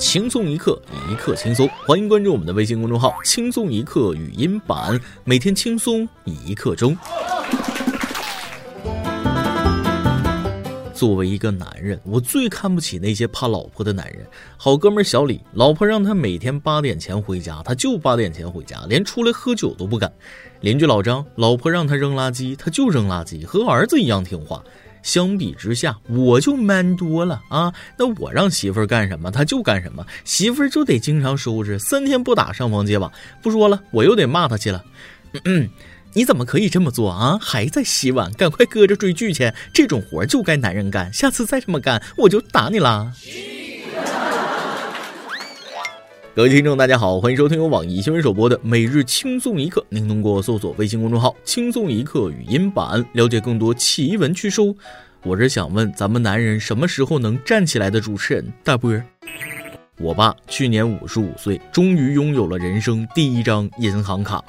轻松一刻，一刻轻松。欢迎关注我们的微信公众号“轻松一刻语音版”，每天轻松一刻钟。作为一个男人，我最看不起那些怕老婆的男人。好哥们小李，老婆让他每天八点前回家，他就八点前回家，连出来喝酒都不敢。邻居老张，老婆让他扔垃圾，他就扔垃圾，和儿子一样听话。相比之下，我就 man 多了啊！那我让媳妇儿干什么，她就干什么。媳妇儿就得经常收拾，三天不打上房揭瓦。不说了，我又得骂她去了。嗯嗯。你怎么可以这么做啊？还在洗碗，赶快搁着追剧去！这种活就该男人干，下次再这么干，我就打你啦！各位听众，大家好，欢迎收听由网易新闻首播的《每日轻松一刻》，您通过搜索微信公众号“轻松一刻”语音版了解更多奇闻趣事。我是想问咱们男人什么时候能站起来的主持人大波。我爸去年五十五岁，终于拥有了人生第一张银行卡。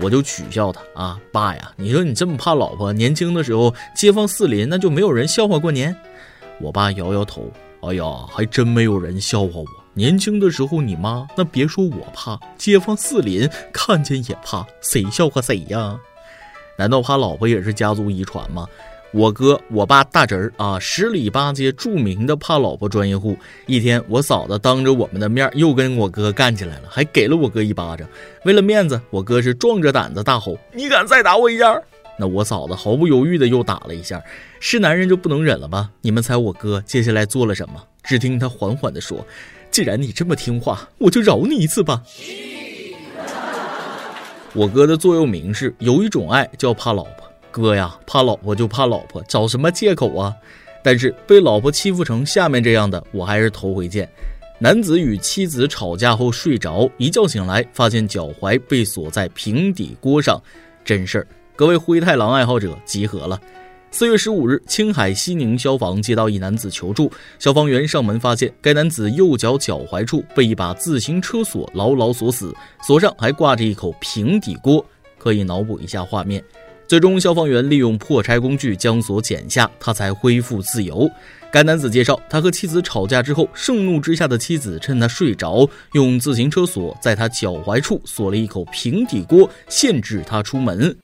我就取笑他啊，爸呀！你说你这么怕老婆，年轻的时候街坊四邻那就没有人笑话过年。我爸摇摇头，哎呀，还真没有人笑话我。年轻的时候你妈那别说我怕，街坊四邻看见也怕，谁笑话谁呀？难道怕老婆也是家族遗传吗？我哥我爸大侄儿啊，十里八街著名的怕老婆专业户。一天，我嫂子当着我们的面又跟我哥干起来了，还给了我哥一巴掌。为了面子，我哥是壮着胆子大吼：“你敢再打我一下？”那我嫂子毫不犹豫的又打了一下。是男人就不能忍了吧？你们猜我哥接下来做了什么？只听他缓缓的说：“既然你这么听话，我就饶你一次吧。”我哥的座右铭是：有一种爱叫怕老婆。哥呀，怕老婆就怕老婆，找什么借口啊？但是被老婆欺负成下面这样的，我还是头回见。男子与妻子吵架后睡着，一觉醒来发现脚踝被锁在平底锅上，真事儿。各位灰太狼爱好者集合了。四月十五日，青海西宁消防接到一男子求助，消防员上门发现该男子右脚脚踝处被一把自行车锁牢牢锁死，锁上还挂着一口平底锅，可以脑补一下画面。最终，消防员利用破拆工具将锁剪下，他才恢复自由。该男子介绍，他和妻子吵架之后，盛怒之下的妻子趁他睡着，用自行车锁在他脚踝处锁了一口平底锅，限制他出门。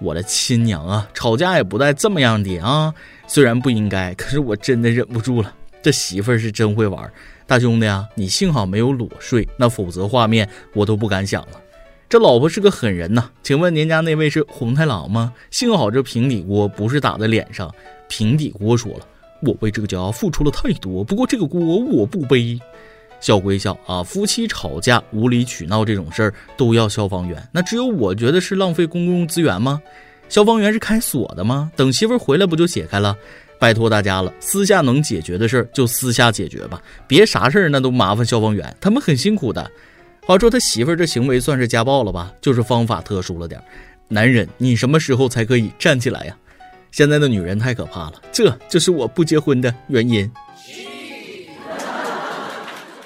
我的亲娘啊，吵架也不带这么样的啊！虽然不应该，可是我真的忍不住了。这媳妇儿是真会玩，大兄弟啊，你幸好没有裸睡，那否则画面我都不敢想了。这老婆是个狠人呐，请问您家那位是红太狼吗？幸好这平底锅不是打在脸上。平底锅说了，我为这个家付出了太多，不过这个锅我不背。笑归笑啊，夫妻吵架无理取闹这种事儿都要消防员，那只有我觉得是浪费公共资源吗？消防员是开锁的吗？等媳妇儿回来不就解开了？拜托大家了，私下能解决的事儿就私下解决吧，别啥事儿那都麻烦消防员，他们很辛苦的。话说他媳妇儿这行为算是家暴了吧？就是方法特殊了点儿。男人，你什么时候才可以站起来呀？现在的女人太可怕了，这就是我不结婚的原因。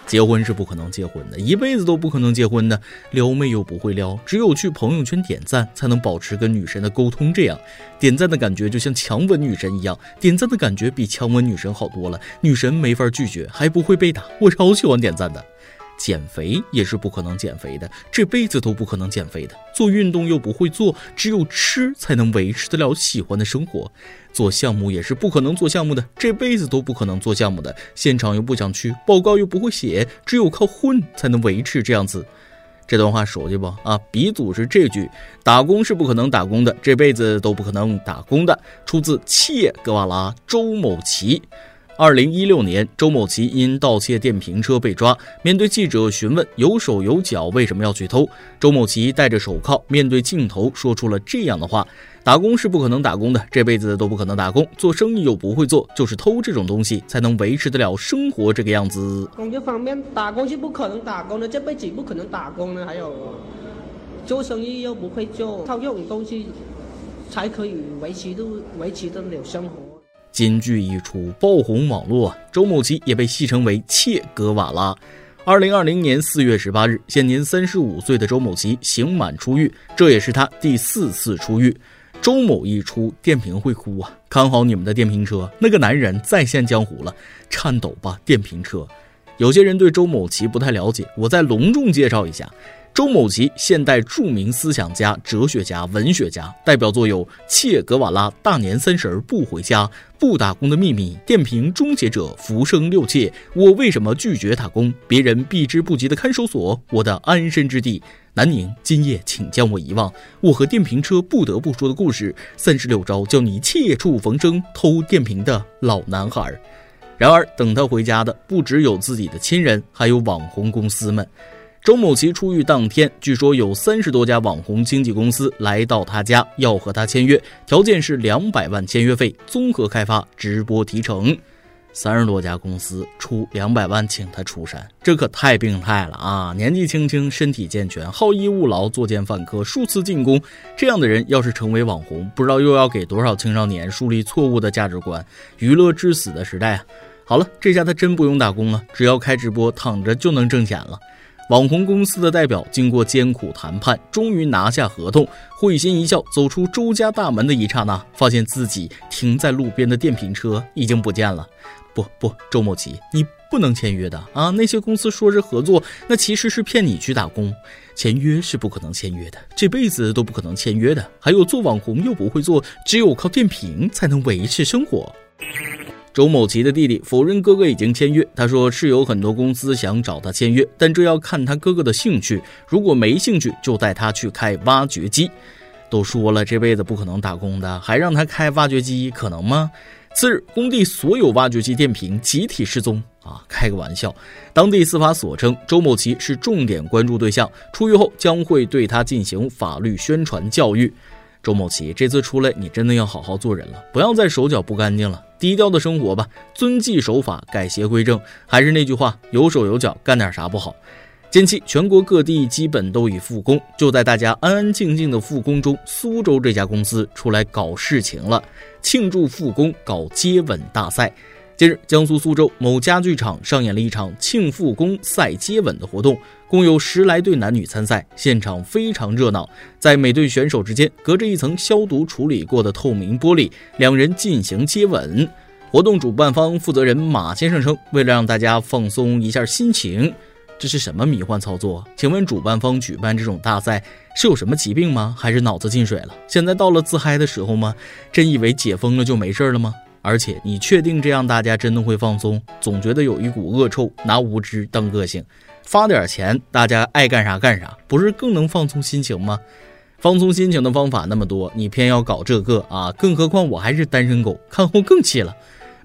结婚是不可能结婚的，一辈子都不可能结婚的。撩妹又不会撩，只有去朋友圈点赞才能保持跟女神的沟通。这样，点赞的感觉就像强吻女神一样，点赞的感觉比强吻女神好多了。女神没法拒绝，还不会被打。我超喜欢点赞的。减肥也是不可能减肥的，这辈子都不可能减肥的。做运动又不会做，只有吃才能维持得了喜欢的生活。做项目也是不可能做项目的，这辈子都不可能做项目的。现场又不想去，报告又不会写，只有靠混才能维持这样子。这段话熟悉不啊？鼻祖是这句：打工是不可能打工的，这辈子都不可能打工的。出自《切格瓦拉》周某奇。二零一六年，周某奇因盗窃电瓶车被抓。面对记者询问有手有脚为什么要去偷，周某奇戴着手铐，面对镜头说出了这样的话：“打工是不可能打工的，这辈子都不可能打工。做生意又不会做，就是偷这种东西才能维持得了生活这个样子。”工作方面，打工是不可能打工的，这辈子不可能打工的。还有，做生意又不会做，靠这种东西才可以维持住维持得了生活。金句一出，爆红网络。周某奇也被戏称为“切格瓦拉”。二零二零年四月十八日，现年三十五岁的周某奇刑满出狱，这也是他第四次出狱。周某一出，电瓶会哭啊！看好你们的电瓶车，那个男人再现江湖了，颤抖吧，电瓶车！有些人对周某奇不太了解，我再隆重介绍一下。周某吉，现代著名思想家、哲学家、文学家，代表作有《切格瓦拉大年三十儿不回家》《不打工的秘密》《电瓶终结者》《浮生六切》《我为什么拒绝打工》《别人避之不及的看守所》《我的安身之地》《南宁今夜请将我遗忘》《我和电瓶车不得不说的故事》《三十六招教你切处逢生偷电瓶的老男孩》。然而，等他回家的不只有自己的亲人，还有网红公司们。周某奇出狱当天，据说有三十多家网红经纪公司来到他家，要和他签约，条件是两百万签约费，综合开发、直播提成。三十多家公司出两百万请他出山，这可太病态了啊！年纪轻轻，身体健全，好逸恶劳，作奸犯科，数次进宫，这样的人要是成为网红，不知道又要给多少青少年树立错误的价值观。娱乐至死的时代啊！好了，这下他真不用打工了，只要开直播，躺着就能挣钱了。网红公司的代表经过艰苦谈判，终于拿下合同，会心一笑，走出周家大门的一刹那，发现自己停在路边的电瓶车已经不见了。不不，周某奇，你不能签约的啊！那些公司说是合作，那其实是骗你去打工。签约是不可能签约的，这辈子都不可能签约的。还有做网红又不会做，只有靠电瓶才能维持生活。周某奇的弟弟否认哥哥已经签约，他说是有很多公司想找他签约，但这要看他哥哥的兴趣，如果没兴趣，就带他去开挖掘机。都说了这辈子不可能打工的，还让他开挖掘机，可能吗？次日，工地所有挖掘机电瓶集体失踪啊！开个玩笑。当地司法所称周某奇是重点关注对象，出狱后将会对他进行法律宣传教育。周某奇，这次出来你真的要好好做人了，不要再手脚不干净了，低调的生活吧，遵纪守法，改邪归正。还是那句话，有手有脚，干点啥不好？近期全国各地基本都已复工，就在大家安安静静的复工中，苏州这家公司出来搞事情了，庆祝复工，搞接吻大赛。近日，江苏苏州某家具厂上演了一场庆复工赛接吻的活动，共有十来对男女参赛，现场非常热闹。在每对选手之间隔着一层消毒处理过的透明玻璃，两人进行接吻。活动主办方负责人马先生称，为了让大家放松一下心情，这是什么迷幻操作？请问主办方举办这种大赛是有什么疾病吗？还是脑子进水了？现在到了自嗨的时候吗？真以为解封了就没事了吗？而且你确定这样大家真的会放松？总觉得有一股恶臭，拿无知当个性，发点钱，大家爱干啥干啥，不是更能放松心情吗？放松心情的方法那么多，你偏要搞这个啊？更何况我还是单身狗，看后更气了，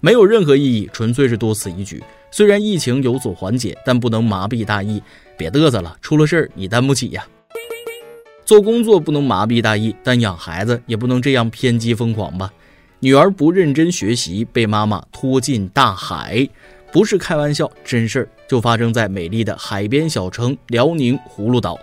没有任何意义，纯粹是多此一举。虽然疫情有所缓解，但不能麻痹大意，别嘚瑟了，出了事儿你担不起呀。做工作不能麻痹大意，但养孩子也不能这样偏激疯狂吧？女儿不认真学习，被妈妈拖进大海，不是开玩笑，真事儿就发生在美丽的海边小城辽宁葫芦岛。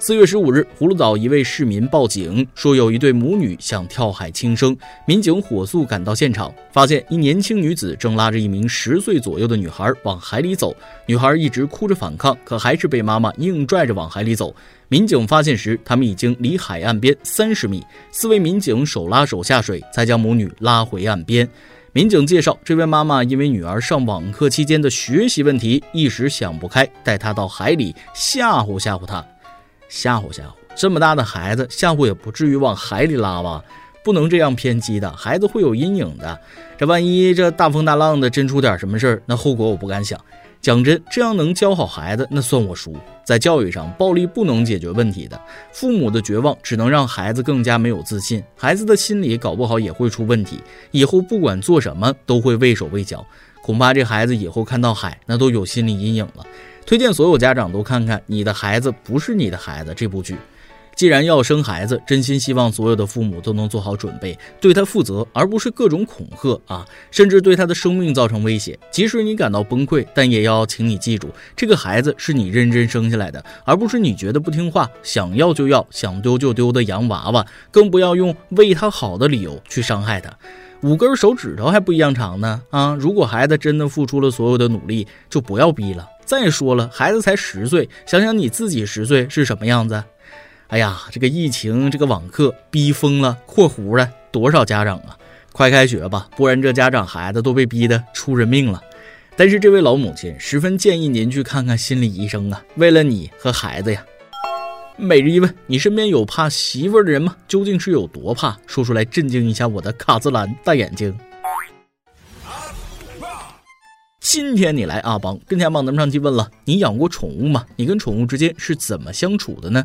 四月十五日，葫芦岛一位市民报警说，有一对母女想跳海轻生。民警火速赶到现场，发现一年轻女子正拉着一名十岁左右的女孩往海里走。女孩一直哭着反抗，可还是被妈妈硬拽着往海里走。民警发现时，他们已经离海岸边三十米。四位民警手拉手下水，才将母女拉回岸边。民警介绍，这位妈妈因为女儿上网课期间的学习问题，一时想不开，带她到海里吓唬吓唬她。吓唬吓唬，这么大的孩子，吓唬也不至于往海里拉吧？不能这样偏激的，孩子会有阴影的。这万一这大风大浪的真出点什么事儿，那后果我不敢想。讲真，这样能教好孩子，那算我输。在教育上，暴力不能解决问题的，父母的绝望只能让孩子更加没有自信，孩子的心理搞不好也会出问题，以后不管做什么都会畏手畏脚，恐怕这孩子以后看到海，那都有心理阴影了。推荐所有家长都看看《你的孩子不是你的孩子》这部剧。既然要生孩子，真心希望所有的父母都能做好准备，对他负责，而不是各种恐吓啊，甚至对他的生命造成威胁。即使你感到崩溃，但也要请你记住，这个孩子是你认真生下来的，而不是你觉得不听话、想要就要、想丢就丢的洋娃娃。更不要用为他好的理由去伤害他。五根手指头还不一样长呢啊！如果孩子真的付出了所有的努力，就不要逼了。再说了，孩子才十岁，想想你自己十岁是什么样子？哎呀，这个疫情，这个网课逼疯了，括弧的多少家长啊！快开学吧，不然这家长孩子都被逼得出人命了。但是这位老母亲十分建议您去看看心理医生啊，为了你和孩子呀。每日一问：你身边有怕媳妇儿的人吗？究竟是有多怕？说出来震惊一下我的卡姿兰大眼睛。今天你来阿邦跟前榜单上去问了：你养过宠物吗？你跟宠物之间是怎么相处的呢？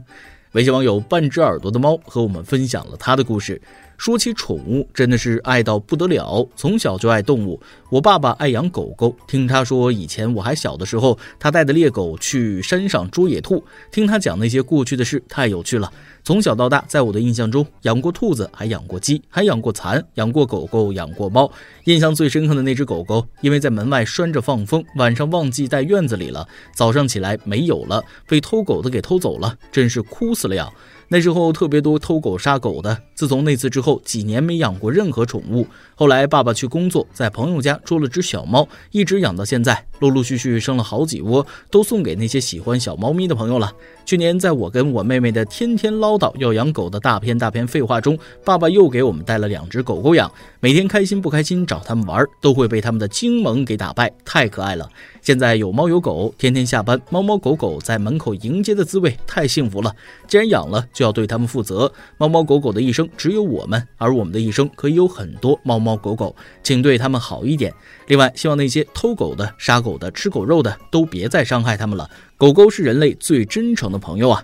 微信网友半只耳朵的猫和我们分享了他的故事。说起宠物，真的是爱到不得了。从小就爱动物，我爸爸爱养狗狗。听他说，以前我还小的时候，他带着猎狗去山上捉野兔。听他讲那些过去的事，太有趣了。从小到大，在我的印象中，养过兔子，还养过鸡，还养过蚕，养过狗狗，养过猫。印象最深刻的那只狗狗，因为在门外拴着放风，晚上忘记带院子里了，早上起来没有了，被偷狗的给偷走了，真是哭死了呀！那时候特别多偷狗杀狗的。自从那次之后，几年没养过任何宠物。后来爸爸去工作，在朋友家捉了只小猫，一直养到现在，陆陆续续生了好几窝，都送给那些喜欢小猫咪的朋友了。去年，在我跟我妹妹的天天唠叨要养狗的大片大片废话中，爸爸又给我们带了两只狗狗养，每天开心不开心找他们玩，都会被他们的精萌给打败，太可爱了。现在有猫有狗，天天下班，猫猫狗狗在门口迎接的滋味太幸福了。既然养了，就要对它们负责。猫猫狗狗的一生只有我们，而我们的一生可以有很多猫猫狗狗，请对它们好一点。另外，希望那些偷狗的、杀狗的、吃狗肉的都别再伤害它们了。狗狗是人类最真诚的朋友啊！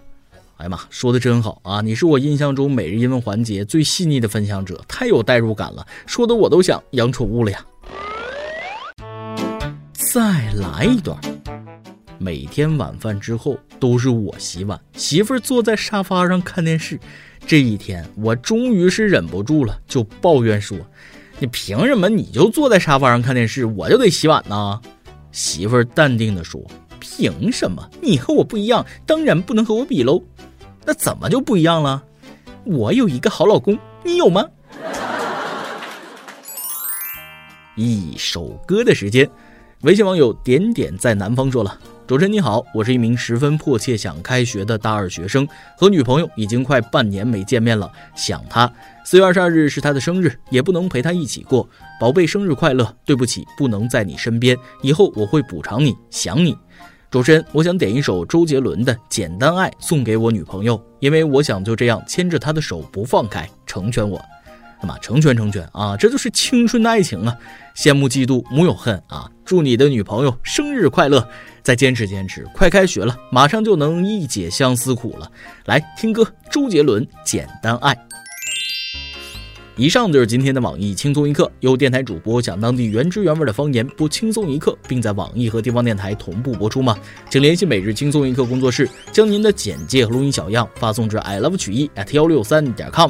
哎呀妈，说的真好啊！你是我印象中每日一问环节最细腻的分享者，太有代入感了，说的我都想养宠物了呀。再来一段。每天晚饭之后都是我洗碗，媳妇坐在沙发上看电视。这一天，我终于是忍不住了，就抱怨说：“你凭什么你就坐在沙发上看电视，我就得洗碗呢？”媳妇儿淡定地说：“凭什么？你和我不一样，当然不能和我比喽。那怎么就不一样了？我有一个好老公，你有吗？”一首歌的时间，微信网友点点在南方说了。主持人你好，我是一名十分迫切想开学的大二学生，和女朋友已经快半年没见面了，想她。四月二十二日是她的生日，也不能陪她一起过。宝贝，生日快乐！对不起，不能在你身边，以后我会补偿你，想你。主持人，我想点一首周杰伦的《简单爱》送给我女朋友，因为我想就这样牵着她的手不放开，成全我。那么成全成全啊，这就是青春的爱情啊！羡慕嫉妒木有恨啊！祝你的女朋友生日快乐！再坚持坚持，快开学了，马上就能一解相思苦了。来听歌，周杰伦《简单爱》。以上就是今天的网易轻松一刻，由电台主播讲当地原汁原味的方言播轻松一刻，并在网易和地方电台同步播出吗？请联系每日轻松一刻工作室，将您的简介和录音小样发送至 i love 曲艺 at 幺六三点 com。